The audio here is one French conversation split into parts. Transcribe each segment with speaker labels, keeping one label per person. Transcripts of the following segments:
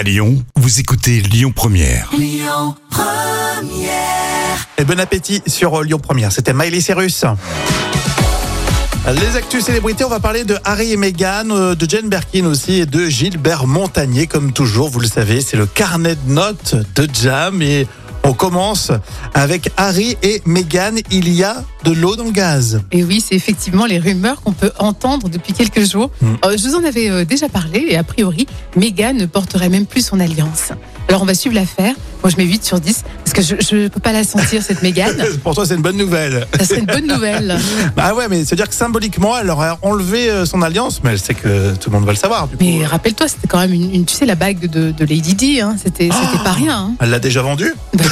Speaker 1: À Lyon, vous écoutez Lyon Première.
Speaker 2: Et bon appétit sur Lyon Première. C'était Miley Cyrus. Les actus célébrités, on va parler de Harry et Meghan, euh, de Jane Birkin aussi et de Gilbert Montagnier. Comme toujours, vous le savez, c'est le carnet de notes de Jam et on commence avec Harry et Meghan. Il y a de l'eau dans le gaz.
Speaker 3: Et oui, c'est effectivement les rumeurs qu'on peut entendre depuis quelques jours.
Speaker 2: Mm.
Speaker 3: Euh, je vous en avais euh, déjà parlé et a priori, Meghan ne porterait même plus son alliance. Alors on va suivre l'affaire. Moi je mets 8 sur 10 parce que je ne peux pas la sentir cette Meghan.
Speaker 2: Pour toi, c'est une bonne nouvelle.
Speaker 3: Ça serait une bonne nouvelle.
Speaker 2: Bah ouais, mais c'est-à-dire que symboliquement, elle aurait enlevé euh, son alliance, mais elle sait que tout le monde va le savoir. Du.
Speaker 3: Mais rappelle-toi, c'était quand même une, une- tu sais, la bague de, de Lady Di. Hein. C'était, c'était pas rien. hein.
Speaker 2: Elle l'a déjà vendue?
Speaker 3: Bah,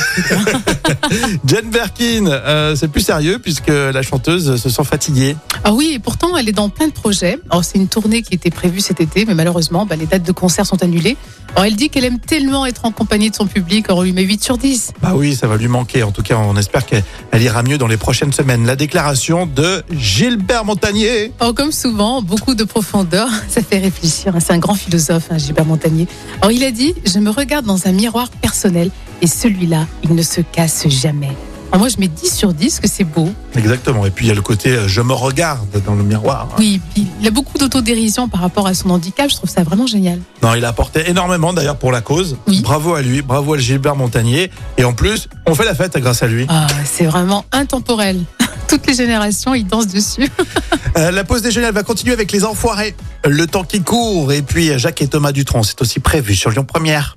Speaker 2: Jane Birkin, euh, c'est plus sérieux puisque la chanteuse se sent fatiguée.
Speaker 3: Ah oui, et pourtant, elle est dans plein de projets. Alors, c'est une tournée qui était prévue cet été, mais malheureusement, bah, les dates de concert sont annulées. Alors, elle dit qu'elle aime tellement être en compagnie de son public. Alors, on lui met 8 sur 10.
Speaker 2: Bah oui, ça va lui manquer. En tout cas, on espère qu'elle elle ira mieux dans les prochaines semaines. La déclaration de Gilbert Montagnier.
Speaker 3: Alors, comme souvent, beaucoup de profondeur, ça fait réfléchir. C'est un grand philosophe, hein, Gilbert Montagnier. Alors, il a dit Je me regarde dans un miroir personnel et celui-là, il ne se casse jamais. Alors, moi, je mets 10 sur 10, que c'est beau.
Speaker 2: Exactement. Et puis il y a le côté euh, je me regarde dans le miroir.
Speaker 3: Oui, puis il a beaucoup d'autodérision par rapport à son handicap. Je trouve ça vraiment génial.
Speaker 2: Non, il a apporté énormément d'ailleurs pour la cause.
Speaker 3: Oui.
Speaker 2: Bravo à lui, bravo à Gilbert Montagnier. Et en plus, on fait la fête grâce à lui.
Speaker 3: Ah, c'est vraiment intemporel. Toutes les générations, ils dansent dessus.
Speaker 2: Euh, la pause déjeuner, elle va continuer avec les enfoirés. Le temps qui court. Et puis Jacques et Thomas Dutronc, c'est aussi prévu sur Lyon Première.